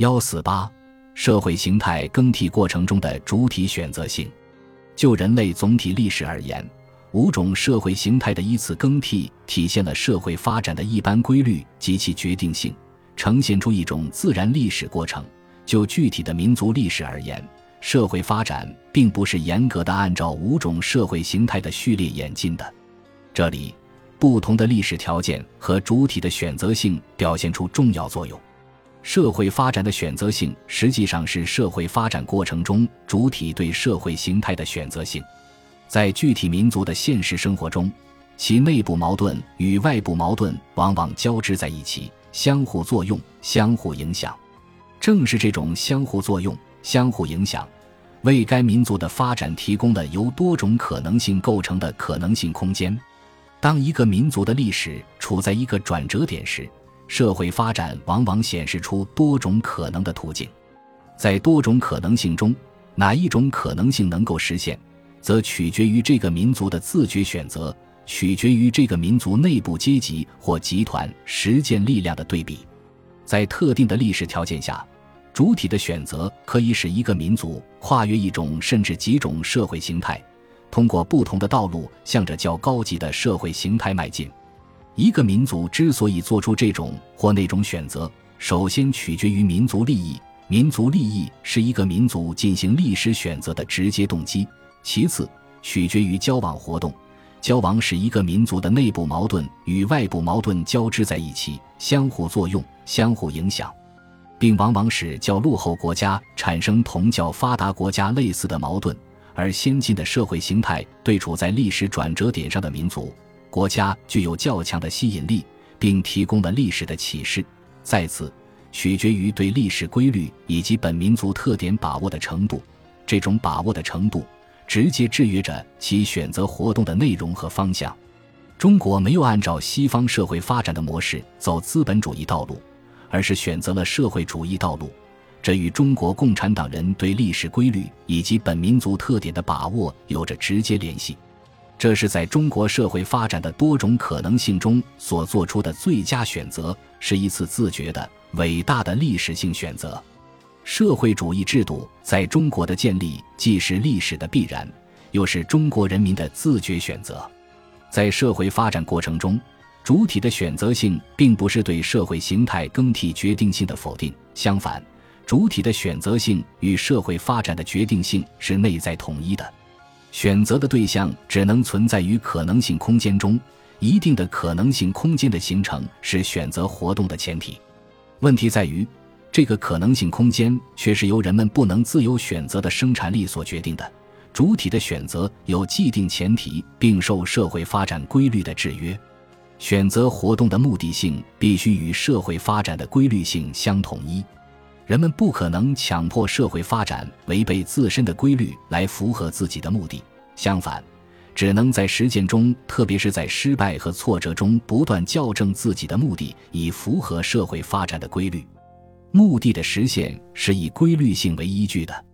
幺四八，社会形态更替过程中的主体选择性。就人类总体历史而言，五种社会形态的依次更替，体现了社会发展的一般规律及其决定性，呈现出一种自然历史过程。就具体的民族历史而言，社会发展并不是严格的按照五种社会形态的序列演进的。这里，不同的历史条件和主体的选择性表现出重要作用。社会发展的选择性实际上是社会发展过程中主体对社会形态的选择性。在具体民族的现实生活中，其内部矛盾与外部矛盾往往交织在一起，相互作用、相互影响。正是这种相互作用、相互影响，为该民族的发展提供了由多种可能性构成的可能性空间。当一个民族的历史处在一个转折点时，社会发展往往显示出多种可能的途径，在多种可能性中，哪一种可能性能够实现，则取决于这个民族的自觉选择，取决于这个民族内部阶级或集团实践力量的对比。在特定的历史条件下，主体的选择可以使一个民族跨越一种甚至几种社会形态，通过不同的道路向着较高级的社会形态迈进。一个民族之所以做出这种或那种选择，首先取决于民族利益。民族利益是一个民族进行历史选择的直接动机。其次，取决于交往活动。交往使一个民族的内部矛盾与外部矛盾交织在一起，相互作用、相互影响，并往往使较落后国家产生同较发达国家类似的矛盾。而先进的社会形态对处在历史转折点上的民族。国家具有较强的吸引力，并提供了历史的启示。再次，取决于对历史规律以及本民族特点把握的程度。这种把握的程度，直接制约着其选择活动的内容和方向。中国没有按照西方社会发展的模式走资本主义道路，而是选择了社会主义道路。这与中国共产党人对历史规律以及本民族特点的把握有着直接联系。这是在中国社会发展的多种可能性中所做出的最佳选择，是一次自觉的伟大的历史性选择。社会主义制度在中国的建立，既是历史的必然，又是中国人民的自觉选择。在社会发展过程中，主体的选择性并不是对社会形态更替决定性的否定，相反，主体的选择性与社会发展的决定性是内在统一的。选择的对象只能存在于可能性空间中，一定的可能性空间的形成是选择活动的前提。问题在于，这个可能性空间却是由人们不能自由选择的生产力所决定的。主体的选择有既定前提，并受社会发展规律的制约。选择活动的目的性必须与社会发展的规律性相统一。人们不可能强迫社会发展违背自身的规律来符合自己的目的，相反，只能在实践中，特别是在失败和挫折中，不断校正自己的目的，以符合社会发展的规律。目的的实现是以规律性为依据的。